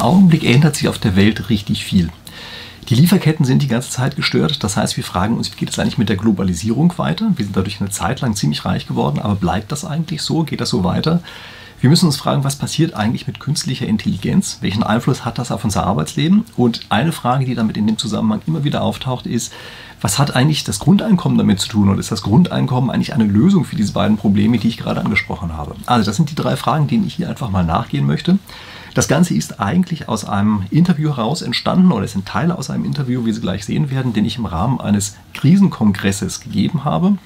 Augenblick ändert sich auf der Welt richtig viel. Die Lieferketten sind die ganze Zeit gestört. Das heißt, wir fragen uns, wie geht es eigentlich mit der Globalisierung weiter? Wir sind dadurch eine Zeit lang ziemlich reich geworden, aber bleibt das eigentlich so? Geht das so weiter? Wir müssen uns fragen, was passiert eigentlich mit künstlicher Intelligenz? Welchen Einfluss hat das auf unser Arbeitsleben? Und eine Frage, die damit in dem Zusammenhang immer wieder auftaucht, ist, was hat eigentlich das Grundeinkommen damit zu tun? Und ist das Grundeinkommen eigentlich eine Lösung für diese beiden Probleme, die ich gerade angesprochen habe? Also das sind die drei Fragen, denen ich hier einfach mal nachgehen möchte. Das Ganze ist eigentlich aus einem Interview heraus entstanden oder es sind Teile aus einem Interview, wie Sie gleich sehen werden, den ich im Rahmen eines Krisenkongresses gegeben habe.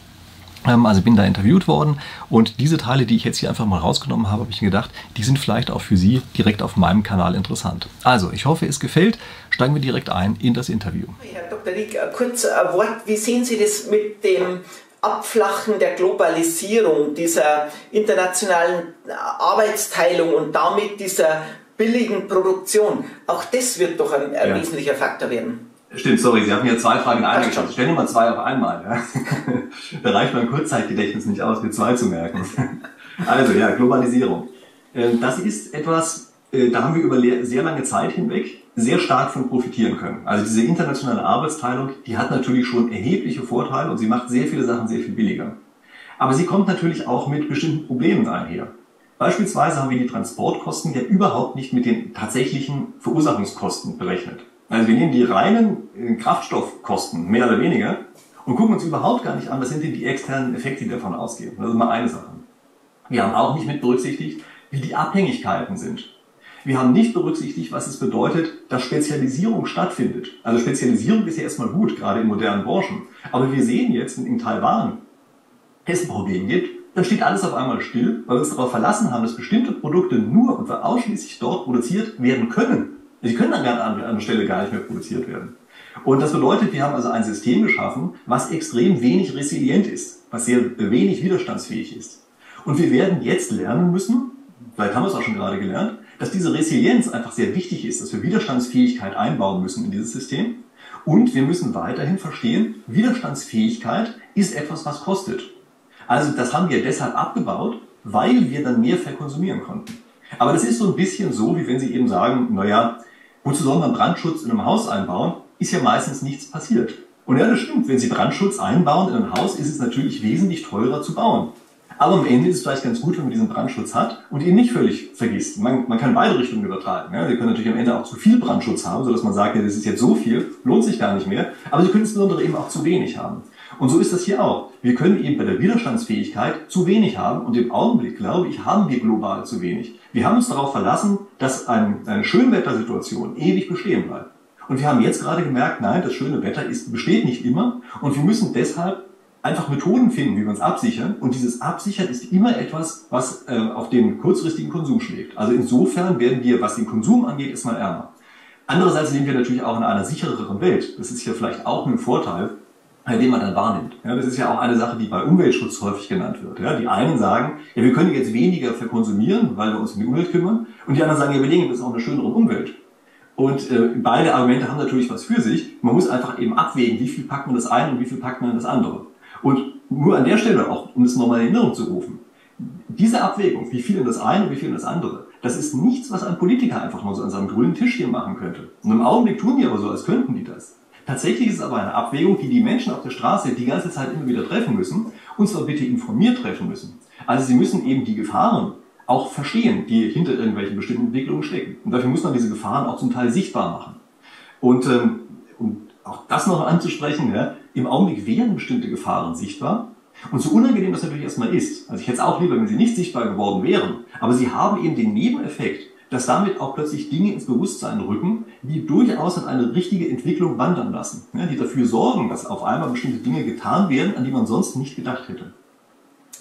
Ähm, also bin da interviewt worden und diese Teile, die ich jetzt hier einfach mal rausgenommen habe, habe ich mir gedacht, die sind vielleicht auch für Sie direkt auf meinem Kanal interessant. Also, ich hoffe, es gefällt. Steigen wir direkt ein in das Interview. Herr Dr. Rieck, kurz ein Wort. Wie sehen Sie das mit dem Abflachen der Globalisierung, dieser internationalen Arbeitsteilung und damit dieser billigen Produktion? Auch das wird doch ein, ein ja. wesentlicher Faktor werden. Stimmt, sorry, Sie haben hier zwei Fragen in einer geschaut. Stellen wir mal zwei auf einmal. Ja? da reicht mein Kurzzeitgedächtnis nicht aus, mir zwei zu merken. also ja, Globalisierung. Ähm, das ist etwas, äh, da haben wir über sehr lange Zeit hinweg sehr stark von profitieren können. Also diese internationale Arbeitsteilung, die hat natürlich schon erhebliche Vorteile und sie macht sehr viele Sachen sehr viel billiger. Aber sie kommt natürlich auch mit bestimmten Problemen einher. Beispielsweise haben wir die Transportkosten ja überhaupt nicht mit den tatsächlichen Verursachungskosten berechnet. Also wir nehmen die reinen äh, Kraftstoffkosten, mehr oder weniger, und gucken uns überhaupt gar nicht an, was sind denn die externen Effekte, die davon ausgehen. Das ist mal eine Sache. Wir haben auch nicht mit berücksichtigt, wie die Abhängigkeiten sind. Wir haben nicht berücksichtigt, was es bedeutet, dass Spezialisierung stattfindet. Also Spezialisierung ist ja erstmal gut, gerade in modernen Branchen. Aber wir sehen jetzt, in Taiwan es ein Problem gibt, dann steht alles auf einmal still, weil wir uns darauf verlassen haben, dass bestimmte Produkte nur und ausschließlich dort produziert werden können. Sie können dann an einer Stelle gar nicht mehr produziert werden. Und das bedeutet, wir haben also ein System geschaffen, was extrem wenig resilient ist, was sehr wenig widerstandsfähig ist. Und wir werden jetzt lernen müssen, vielleicht haben wir es auch schon gerade gelernt, dass diese Resilienz einfach sehr wichtig ist, dass wir Widerstandsfähigkeit einbauen müssen in dieses System. Und wir müssen weiterhin verstehen, Widerstandsfähigkeit ist etwas, was kostet. Also das haben wir deshalb abgebaut, weil wir dann mehr verkonsumieren konnten. Aber das ist so ein bisschen so, wie wenn Sie eben sagen, naja, wozu soll man Brandschutz in einem Haus einbauen? Ist ja meistens nichts passiert. Und ja, das stimmt. Wenn Sie Brandschutz einbauen in ein Haus, ist es natürlich wesentlich teurer zu bauen. Aber am Ende ist es vielleicht ganz gut, wenn man diesen Brandschutz hat und ihn nicht völlig vergisst. Man, man kann beide Richtungen übertragen. Ja. Sie können natürlich am Ende auch zu viel Brandschutz haben, sodass man sagt, ja, das ist jetzt so viel, lohnt sich gar nicht mehr. Aber Sie können insbesondere eben auch zu wenig haben. Und so ist das hier auch. Wir können eben bei der Widerstandsfähigkeit zu wenig haben und im Augenblick, glaube ich, haben wir global zu wenig. Wir haben uns darauf verlassen, dass ein, eine Schönwettersituation ewig bestehen bleibt. Und wir haben jetzt gerade gemerkt, nein, das schöne Wetter ist, besteht nicht immer und wir müssen deshalb einfach Methoden finden, wie wir uns absichern. Und dieses Absichern ist immer etwas, was äh, auf den kurzfristigen Konsum schlägt. Also insofern werden wir, was den Konsum angeht, erstmal ärmer. Andererseits leben wir natürlich auch in einer sichereren Welt. Das ist ja vielleicht auch ein Vorteil, den man dann wahrnimmt. Ja, das ist ja auch eine Sache, die bei Umweltschutz häufig genannt wird. Ja, die einen sagen, ja, wir können jetzt weniger verkonsumieren, weil wir uns um die Umwelt kümmern. Und die anderen sagen, ja, wir legen jetzt auch eine schönere Umwelt. Und äh, beide Argumente haben natürlich was für sich. Man muss einfach eben abwägen, wie viel packt man das eine und wie viel packt man das andere. Und nur an der Stelle auch, um es nochmal in Erinnerung zu rufen, diese Abwägung, wie viel in das eine und wie viel in das andere, das ist nichts, was ein Politiker einfach mal so an seinem grünen Tischchen machen könnte. Und im Augenblick tun die aber so, als könnten die das. Tatsächlich ist es aber eine Abwägung, die die Menschen auf der Straße die ganze Zeit immer wieder treffen müssen, und zwar bitte informiert treffen müssen. Also sie müssen eben die Gefahren auch verstehen, die hinter irgendwelchen bestimmten Entwicklungen stecken. Und dafür muss man diese Gefahren auch zum Teil sichtbar machen. Und ähm, um auch das noch anzusprechen, ja, im Augenblick wären bestimmte Gefahren sichtbar. Und so unangenehm das natürlich erstmal ist, also ich hätte es auch lieber, wenn sie nicht sichtbar geworden wären, aber sie haben eben den Nebeneffekt, dass damit auch plötzlich Dinge ins Bewusstsein rücken, die durchaus an eine richtige Entwicklung wandern lassen, ja, die dafür sorgen, dass auf einmal bestimmte Dinge getan werden, an die man sonst nicht gedacht hätte.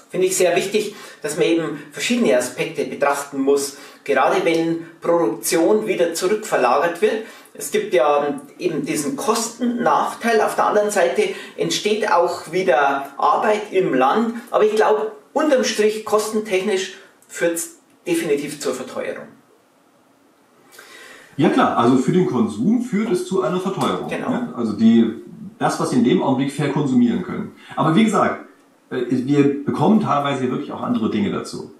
Finde ich sehr wichtig, dass man eben verschiedene Aspekte betrachten muss, gerade wenn Produktion wieder zurückverlagert wird. Es gibt ja eben diesen Kostennachteil, auf der anderen Seite entsteht auch wieder Arbeit im Land, aber ich glaube, unterm Strich kostentechnisch führt es definitiv zur Verteuerung. Ja klar, also für den Konsum führt es zu einer Verteuerung. Genau. Also die, das, was Sie in dem Augenblick verkonsumieren können. Aber wie gesagt, äh, wir bekommen teilweise wirklich auch andere Dinge dazu.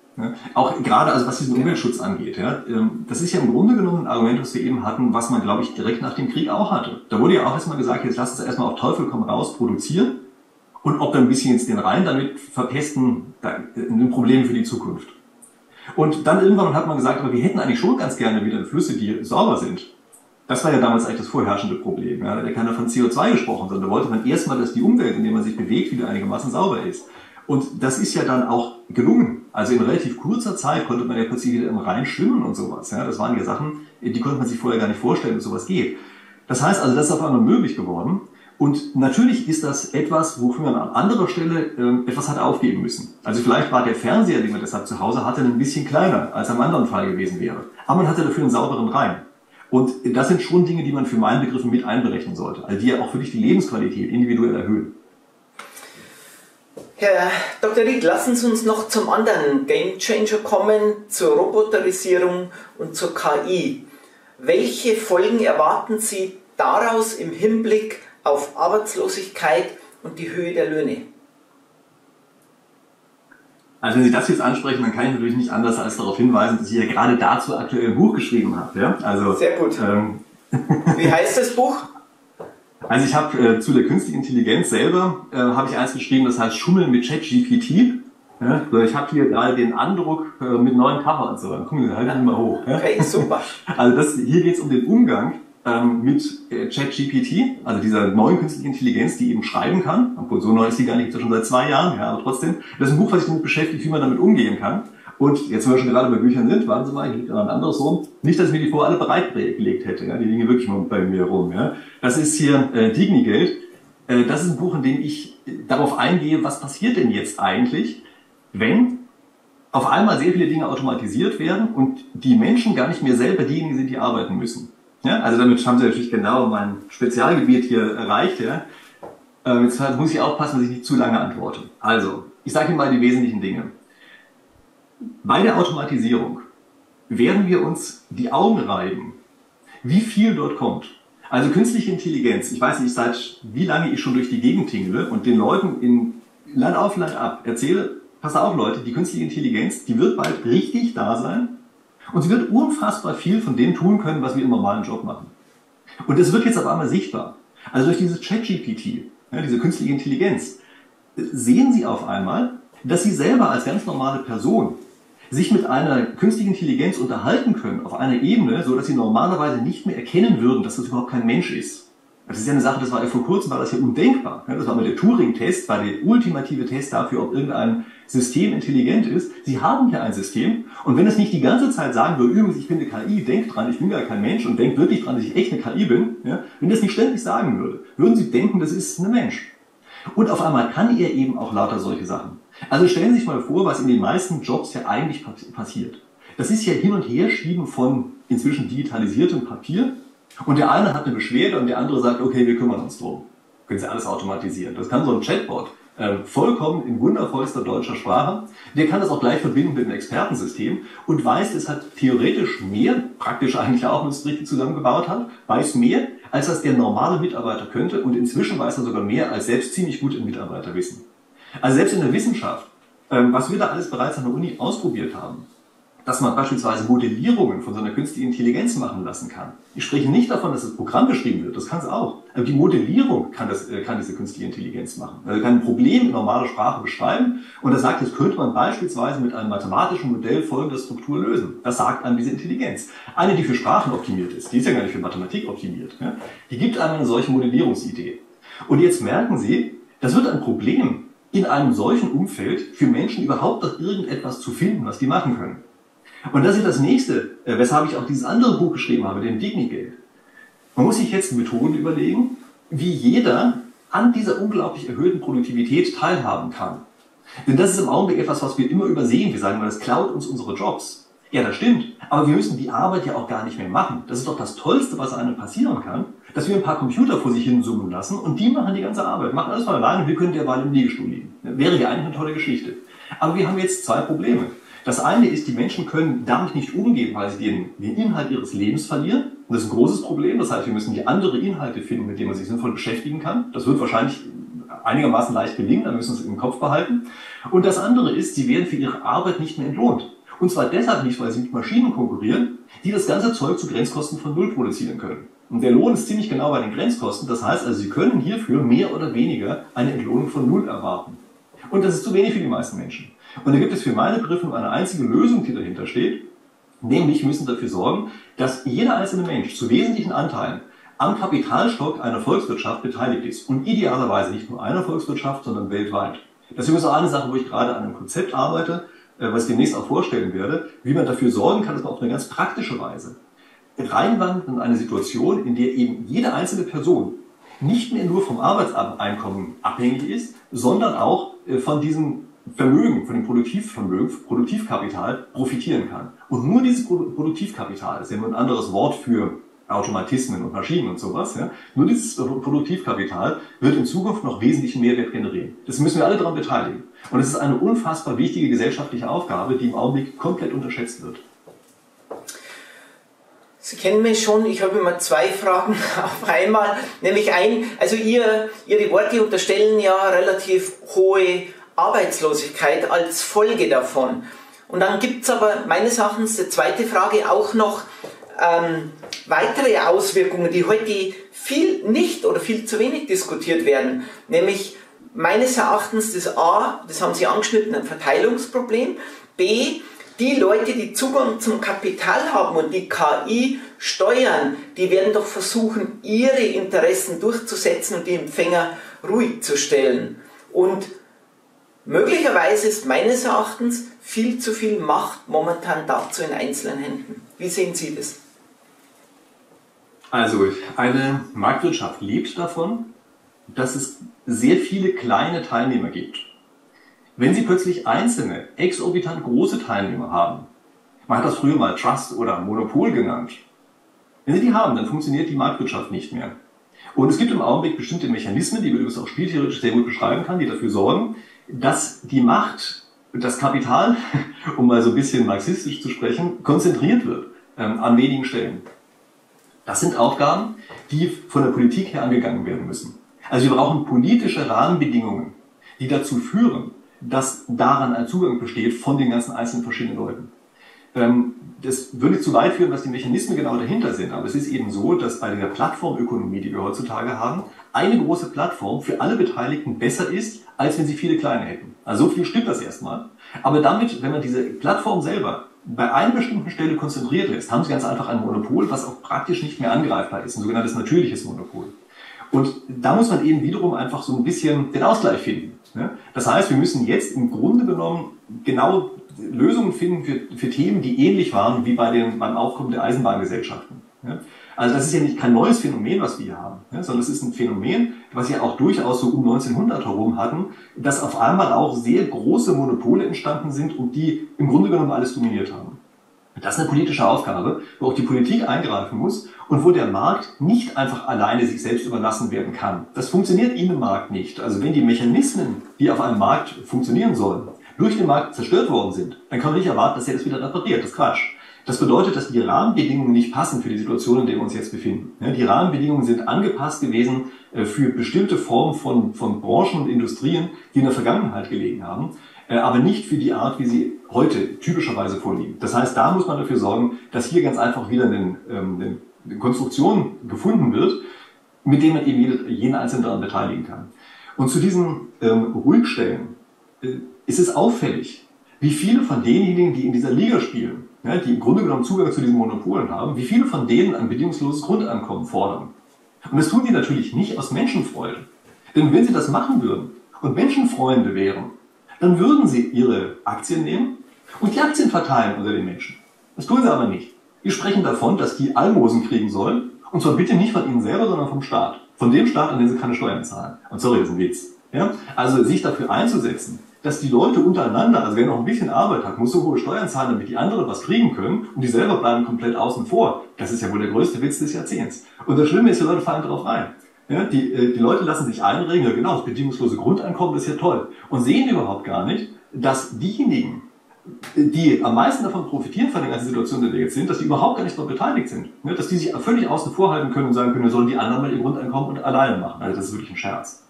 Auch gerade, also was diesen Umweltschutz angeht, ja, ähm, das ist ja im Grunde genommen ein Argument, was wir eben hatten, was man, glaube ich, direkt nach dem Krieg auch hatte. Da wurde ja auch erstmal gesagt, jetzt lasst uns erstmal auf Teufel komm raus produzieren und ob wir ein bisschen jetzt den Rhein damit verpesten, ein Problem für die Zukunft. Und dann irgendwann hat man gesagt, aber wir hätten eigentlich schon ganz gerne wieder Flüsse, die sauber sind. Das war ja damals eigentlich das vorherrschende Problem. Ja, da hat ja keiner von CO2 gesprochen, sondern da wollte man erstmal, dass die Umwelt, in der man sich bewegt, wieder einigermaßen sauber ist. Und das ist ja dann auch gelungen. Also in relativ kurzer Zeit konnte man ja plötzlich wieder im Rhein schwimmen und sowas. Ja, das waren ja Sachen, die konnte man sich vorher gar nicht vorstellen, dass sowas geht. Das heißt also, das ist auf einmal möglich geworden. Und natürlich ist das etwas, wofür man an anderer Stelle äh, etwas hat aufgeben müssen. Also vielleicht war der Fernseher, den man deshalb zu Hause hatte, ein bisschen kleiner, als am anderen Fall gewesen wäre. Aber man hatte dafür einen sauberen Rhein. Und das sind schon Dinge, die man für meinen Begriffen mit einberechnen sollte. Also die ja auch wirklich die Lebensqualität individuell erhöhen. Herr Dr. Ried, lassen Sie uns noch zum anderen Game Changer kommen, zur Roboterisierung und zur KI. Welche Folgen erwarten Sie daraus im Hinblick auf Arbeitslosigkeit und die Höhe der Löhne? Also wenn Sie das jetzt ansprechen, dann kann ich natürlich nicht anders als darauf hinweisen, dass ich ja gerade dazu aktuell ein Buch geschrieben habe. Ja? Also, Sehr gut. Ähm, Wie heißt das Buch? Also ich habe äh, zu der künstlichen Intelligenz selber äh, habe ich eins geschrieben, das heißt Schummeln mit ChatGPT. Ja, ich habe hier gerade den Andruck äh, mit neuen Cover und so. Dann gucken wir halt mal hoch. Ja? Okay, super. Also das, hier geht es um den Umgang ähm, mit äh, ChatGPT, also dieser neuen künstlichen Intelligenz, die eben schreiben kann. Obwohl so neu ist die gar nicht, schon seit zwei Jahren, ja, aber trotzdem. Das ist ein Buch, was sich damit beschäftigt, wie man damit umgehen kann. Und jetzt, wenn wir schon gerade bei Büchern sind, warten Sie mal, hier liegt noch ein anderes rum. Nicht, dass ich mir die vorher alle bereitgelegt hätte, ja, die liegen wirklich mal bei mir rum. Ja. Das ist hier äh, Dignigeld. Äh, das ist ein Buch, in dem ich darauf eingehe, was passiert denn jetzt eigentlich, wenn auf einmal sehr viele Dinge automatisiert werden und die Menschen gar nicht mehr selber diejenigen sind, die arbeiten müssen. Ja, also damit haben Sie natürlich genau mein Spezialgebiet hier erreicht. Ja. Ähm, jetzt muss ich aufpassen, dass ich nicht zu lange antworte. Also, ich sage Ihnen mal die wesentlichen Dinge. Bei der Automatisierung werden wir uns die Augen reiben, wie viel dort kommt. Also künstliche Intelligenz, ich weiß nicht, seit wie lange ich schon durch die Gegend tingle und den Leuten in Land auf Land ab erzähle, pass auf Leute, die künstliche Intelligenz, die wird bald richtig da sein und sie wird unfassbar viel von dem tun können, was wir im normalen Job machen. Und das wird jetzt auf einmal sichtbar. Also durch dieses ChatGPT, ja, diese künstliche Intelligenz, sehen Sie auf einmal, dass Sie selber als ganz normale Person sich mit einer künstlichen Intelligenz unterhalten können auf einer Ebene, so dass Sie normalerweise nicht mehr erkennen würden, dass das überhaupt kein Mensch ist. Das ist ja eine Sache, das war ja vor kurzem, war das ja undenkbar. Das war mal der Turing-Test, war der ultimative Test dafür, ob irgendein System intelligent ist. Sie haben hier ein System und wenn es nicht die ganze Zeit sagen würde, übrigens, ich bin eine KI, denkt dran, ich bin gar kein Mensch und denkt wirklich dran, dass ich echt eine KI bin, ja, wenn das nicht ständig sagen würde, würden Sie denken, das ist ein Mensch. Und auf einmal kann er eben auch lauter solche Sachen. Also stellen Sie sich mal vor, was in den meisten Jobs ja eigentlich passiert. Das ist ja hin und her schieben von inzwischen digitalisiertem Papier und der eine hat eine Beschwerde und der andere sagt, okay, wir kümmern uns drum. Können Sie alles automatisieren. Das kann so ein Chatbot äh, vollkommen in wundervollster deutscher Sprache. Der kann das auch gleich verbinden mit einem Expertensystem und weiß deshalb theoretisch mehr, praktisch eigentlich auch, wenn es richtig zusammengebaut hat, weiß mehr, als das der normale Mitarbeiter könnte und inzwischen weiß er sogar mehr, als selbst ziemlich gut im Mitarbeiter wissen. Also selbst in der Wissenschaft, ähm, was wir da alles bereits an der Uni ausprobiert haben, dass man beispielsweise Modellierungen von so einer künstlichen Intelligenz machen lassen kann. Ich spreche nicht davon, dass das Programm geschrieben wird, das kann es auch. Aber die Modellierung kann, das, äh, kann diese künstliche Intelligenz machen. Also kann ein Problem in normaler Sprache beschreiben und er sagt, das könnte man beispielsweise mit einem mathematischen Modell folgender Struktur lösen. Das sagt einem diese Intelligenz. Eine, die für Sprachen optimiert ist, die ist ja gar nicht für Mathematik optimiert, die gibt einem eine solche Modellierungsidee. Und jetzt merken Sie, das wird ein Problem in einem solchen Umfeld für Menschen überhaupt noch irgendetwas zu finden, was die machen können. Und das ist das nächste, äh, weshalb ich auch dieses andere Buch geschrieben habe, den Dignigate. Man muss sich jetzt Methoden überlegen, wie jeder an dieser unglaublich erhöhten Produktivität teilhaben kann. Denn das ist im Augenblick etwas, was wir immer übersehen. Wir sagen, das klaut uns unsere Jobs. Ja, das stimmt. Aber wir müssen die Arbeit ja auch gar nicht mehr machen. Das ist doch das Tollste, was einem passieren kann, dass wir ein paar Computer vor sich hin zoomen lassen und die machen die ganze Arbeit, machen alles von alleine und wir können derweil im Liegestuhl liegen. Wäre ja eigentlich eine tolle Geschichte. Aber wir haben jetzt zwei Probleme. Das eine ist, die Menschen können damit nicht umgehen, weil sie den, den Inhalt ihres Lebens verlieren. Und das ist ein großes Problem. Das heißt, wir müssen die andere Inhalte finden, mit denen man sich sinnvoll beschäftigen kann. Das wird wahrscheinlich einigermaßen leicht gelingen, da müssen Sie es im Kopf behalten. Und das andere ist, sie werden für ihre Arbeit nicht mehr entlohnt. Und zwar deshalb nicht, weil sie mit Maschinen konkurrieren, die das ganze Zeug zu Grenzkosten von Null produzieren können. Und der Lohn ist ziemlich genau bei den Grenzkosten. Das heißt also, Sie können hierfür mehr oder weniger eine Entlohnung von Null erwarten. Und das ist zu wenig für die meisten Menschen. Und da gibt es für meine Begriffe nur eine einzige Lösung, die dahinter steht. Nämlich müssen dafür sorgen, dass jeder einzelne Mensch zu wesentlichen Anteilen am Kapitalstock einer Volkswirtschaft beteiligt ist. Und idealerweise nicht nur einer Volkswirtschaft, sondern weltweit. Das ist übrigens auch eine Sache, wo ich gerade an einem Konzept arbeite, äh, was ich demnächst auch vorstellen werde, wie man dafür sorgen kann, dass man auf eine ganz praktische Weise reinwandert in eine Situation, in der eben jede einzelne Person nicht mehr nur vom Arbeitseinkommen abhängig ist, sondern auch äh, von diesem Vermögen, von dem Produktivvermögen, Produktivkapital profitieren kann. Und nur dieses Produktivkapital, das ist ja nur ein anderes Wort für Automatismen und Maschinen und sowas, ja, nur dieses Produktivkapital wird in Zukunft noch wesentlichen Mehrwert generieren. Das müssen wir alle daran beteiligen. Und es ist eine unfassbar wichtige gesellschaftliche Aufgabe, die im Augenblick komplett unterschätzt wird. Sie kennen mich schon, ich habe immer zwei Fragen auf einmal. Nämlich ein, also ihr, Ihre Worte unterstellen ja relativ hohe Arbeitslosigkeit als Folge davon. Und dann gibt es aber meines Erachtens, die zweite Frage, auch noch ähm, weitere Auswirkungen, die heute viel nicht oder viel zu wenig diskutiert werden. Nämlich meines Erachtens das A, das haben Sie angeschnitten, ein Verteilungsproblem. B, die Leute, die Zugang zum Kapital haben und die KI steuern, die werden doch versuchen, ihre Interessen durchzusetzen und die Empfänger ruhig zu stellen. Und möglicherweise ist meines Erachtens viel zu viel Macht momentan dazu in einzelnen Händen. Wie sehen Sie das? Also, eine Marktwirtschaft lebt davon, dass es sehr viele kleine Teilnehmer gibt. Wenn Sie plötzlich einzelne, exorbitant große Teilnehmer haben, man hat das früher mal Trust oder Monopol genannt, wenn Sie die haben, dann funktioniert die Marktwirtschaft nicht mehr. Und es gibt im Augenblick bestimmte Mechanismen, die man übrigens auch spieltheoretisch sehr gut beschreiben kann, die dafür sorgen, dass die Macht, das Kapital, um mal so ein bisschen marxistisch zu sprechen, konzentriert wird ähm, an wenigen Stellen. Das sind Aufgaben, die von der Politik her angegangen werden müssen. Also wir brauchen politische Rahmenbedingungen, die dazu führen, dass daran ein Zugang besteht von den ganzen einzelnen verschiedenen Leuten. Ähm, das würde zu weit führen, was die Mechanismen genau dahinter sind. Aber es ist eben so, dass bei der Plattformökonomie, die wir heutzutage haben, eine große Plattform für alle Beteiligten besser ist, als wenn sie viele kleine hätten. Also so viel stimmt das erstmal. Aber damit, wenn man diese Plattform selber bei einer bestimmten Stelle konzentriert lässt, haben sie ganz einfach ein Monopol, was auch praktisch nicht mehr angreifbar ist, ein sogenanntes natürliches Monopol. Und da muss man eben wiederum einfach so ein bisschen den Ausgleich finden. Das heißt, wir müssen jetzt im Grunde genommen genau Lösungen finden für, für Themen, die ähnlich waren wie bei den, beim Aufkommen der Eisenbahngesellschaften. Also das ist ja nicht kein neues Phänomen, was wir hier haben, sondern es ist ein Phänomen, was wir auch durchaus so um 1900 herum hatten, dass auf einmal auch sehr große Monopole entstanden sind und die im Grunde genommen alles dominiert haben. Das ist eine politische Aufgabe, wo auch die Politik eingreifen muss und wo der Markt nicht einfach alleine sich selbst überlassen werden kann. Das funktioniert in einem Markt nicht. Also wenn die Mechanismen, die auf einem Markt funktionieren sollen, durch den Markt zerstört worden sind, dann kann man nicht erwarten, dass er das wieder repariert. Das ist Quatsch. Das bedeutet, dass die Rahmenbedingungen nicht passen für die Situation, in der wir uns jetzt befinden. Die Rahmenbedingungen sind angepasst gewesen äh, für bestimmte Formen von, von Branchen und Industrien, die in der Vergangenheit gelegen haben, äh, aber nicht für die Art, wie sie heute typischerweise vorliegen. Das heißt, da muss man dafür sorgen, dass hier ganz einfach wieder eine, ähm, eine Konstruktion gefunden wird, mit dem man eben jede, jeden Einzelnen daran beteiligen kann. Und zu diesen ähm, Ruhigstellen äh, ist es auffällig, wie viele von denjenigen, die in dieser Liga spielen, ja, die im Grunde genommen Zugang zu diesen Monopolen haben, wie viele von denen ein bedingungsloses Grundeinkommen fordern. Und das tun die natürlich nicht aus Menschenfreude. Denn wenn sie das machen würden und Menschenfreunde wären, dann würden sie ihre Aktien nehmen und die Aktien verteilen unter den Menschen. Das tun sie aber nicht. Die sprechen davon, dass die Almosen kriegen sollen, und zwar bitte nicht von ihnen selber, sondern vom Staat. Von dem Staat, an den sie keine Steuern zahlen. Und sorry, das ist ein Witz. Ja? Also sich dafür einzusetzen, dass die Leute untereinander, also wer noch ein bisschen Arbeit hat, muss so hohe Steuern zahlen, damit die anderen was kriegen können und die selber bleiben komplett außen vor. Das ist ja wohl der größte Witz des Jahrzehnts. Und das Schlimme ist, die Leute fallen darauf rein. Ja, die, äh, die Leute lassen sich einregen, ja genau, das bedingungslose Grundeinkommen ist ja toll. Und sehen überhaupt gar nicht, dass diejenigen, die am meisten davon profitieren von der ganzen Situation, in der wir jetzt sind, dass die überhaupt gar nicht daran beteiligt sind. Ja, dass die sich völlig außen vor halten können und sagen können, wir sollen die anderen mal ihr Grundeinkommen und alleine machen. Also das ist wirklich ein Scherz.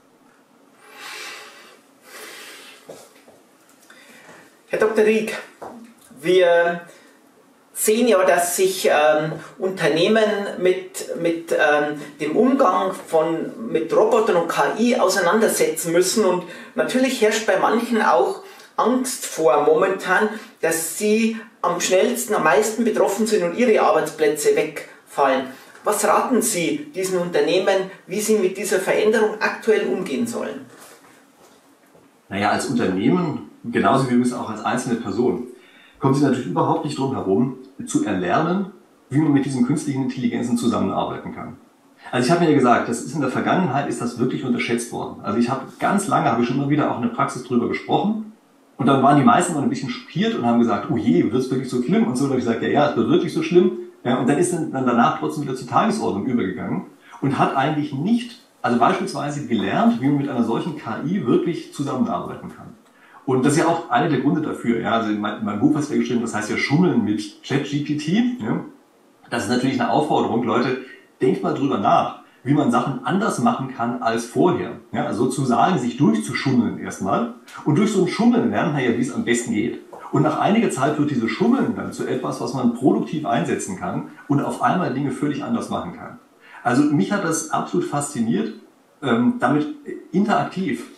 Herr Dr. Rieck, wir sehen ja, dass sich ähm, Unternehmen mit, mit ähm, dem Umgang von, mit Robotern und KI auseinandersetzen müssen und natürlich herrscht bei manchen auch Angst vor momentan, dass sie am schnellsten, am meisten betroffen sind und ihre Arbeitsplätze wegfallen. Was raten Sie diesen Unternehmen, wie sie mit dieser Veränderung aktuell umgehen sollen? Naja, als Unternehmen, genauso wie übrigens auch als einzelne Person, kommen Sie natürlich überhaupt nicht drum herum, zu erlernen, wie man mit diesen künstlichen Intelligenzen zusammenarbeiten kann. Also ich habe mir ja gesagt, das ist in der Vergangenheit ist das wirklich unterschätzt worden. Also ich habe ganz lange, habe ich schon immer wieder auch in der Praxis drüber gesprochen und dann waren die meisten mal ein bisschen schockiert und haben gesagt, oh je, wird es wirklich so schlimm? Und so, habe ich gesagt, ja, ja, es wird wirklich so schlimm. Ja, und dann ist dann danach trotzdem wieder zur Tagesordnung übergegangen und hat eigentlich nicht, also beispielsweise gelernt, wie man mit einer solchen KI wirklich zusammenarbeiten kann. Und das ist ja auch einer der Gründe dafür. Ja, also in meinem Buch, was wir geschrieben das heißt ja Schummeln mit ChatGPT. Ja. Das ist natürlich eine Aufforderung, Leute, denkt mal drüber nach, wie man Sachen anders machen kann als vorher. Ja, also sozusagen sich durchzuschummeln erstmal. Und durch so ein Schummeln lernt man ja, wie es am besten geht. Und nach einiger Zeit wird dieses Schummeln dann zu etwas, was man produktiv einsetzen kann und auf einmal Dinge völlig anders machen kann. Also mich hat das absolut fasziniert, ähm, damit interaktiv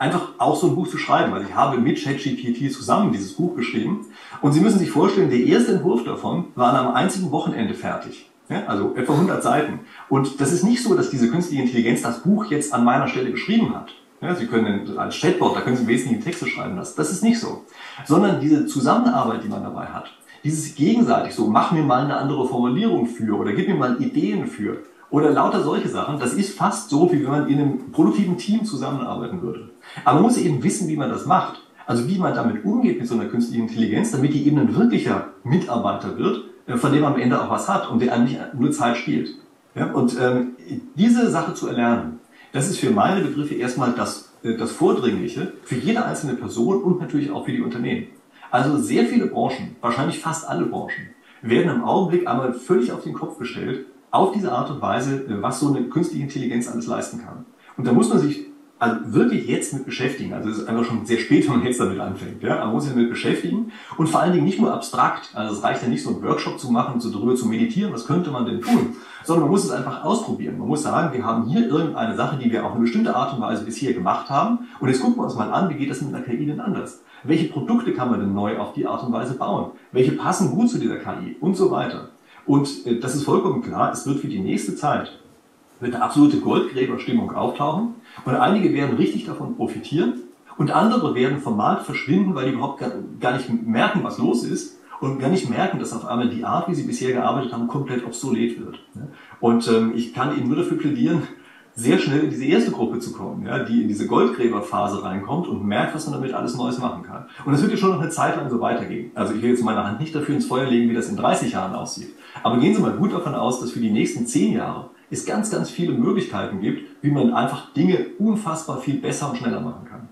einfach auch so ein Buch zu schreiben. Also ich habe mit ChatGPT zusammen dieses Buch geschrieben. Und Sie müssen sich vorstellen, der erste Entwurf davon war an einem einzigen Wochenende fertig. Ja, also etwa 100 Seiten. Und das ist nicht so, dass diese künstliche Intelligenz das Buch jetzt an meiner Stelle geschrieben hat. Ja, Sie können als Chatbot, da können Sie wesentliche Texte schreiben lassen. Das ist nicht so. Sondern diese Zusammenarbeit, die man dabei hat, dieses gegenseitig so, mach mir mal eine andere Formulierung für oder gib mir mal Ideen für oder lauter solche Sachen, das ist fast so, wie wenn man in einem produktiven Team zusammenarbeiten würde. Aber man muss eben wissen, wie man das macht. Also wie man damit umgeht mit so einer künstlichen Intelligenz, damit die eben ein wirklicher Mitarbeiter wird, äh, von dem man am Ende auch was hat und der einem nicht nur Zeit spielt. Ja, und ähm, diese Sache zu erlernen, das ist für meine Begriffe erstmal das, äh, das Vordringliche für jede einzelne Person und natürlich auch für die Unternehmen. Also sehr viele Branchen, wahrscheinlich fast alle Branchen, werden im Augenblick einmal völlig auf den Kopf gestellt, auf diese Art und Weise, äh, was so eine künstliche Intelligenz alles leisten kann. Und da muss man sich also wirklich jetzt mit beschäftigen. Also es ist einfach schon sehr spät, wenn man jetzt damit anfängt. Ja? Man muss sich damit beschäftigen und vor allen Dingen nicht nur abstrakt. Also es reicht ja nicht so einen Workshop zu machen und so darüber zu meditieren, was könnte man denn tun, sondern man muss es einfach ausprobieren. Man muss sagen, wir haben hier irgendeine Sache, die wir auf eine bestimmte Art und Weise bisher gemacht haben und jetzt gucken wir uns mal an, wie geht das mit einer KI denn anders? Welche Produkte kann man denn neu auf die Art und Weise bauen? Welche passen gut zu dieser KI und so weiter? Und äh, das ist vollkommen klar, es wird für die nächste Zeit wird eine absolute Goldgräberstimmung auftauchen und einige werden richtig davon profitieren und andere werden vom Markt verschwinden, weil die überhaupt gar nicht merken, was los ist und gar nicht merken, dass auf einmal die Art, wie sie bisher gearbeitet haben, komplett obsolet wird. Und ähm, ich kann Ihnen nur dafür plädieren, sehr schnell in diese erste Gruppe zu kommen, ja, die in diese Goldgräberphase reinkommt und merkt, was man damit alles Neues machen kann. Und das wird ja schon noch eine Zeit lang so weitergehen. Also ich will jetzt meine Hand nicht dafür ins Feuer legen, wie das in 30 Jahren aussieht. Aber gehen Sie mal gut davon aus, dass für die nächsten 10 Jahre es ganz, ganz viele Möglichkeiten gibt, wie man einfach Dinge unfassbar viel besser und schneller machen kann.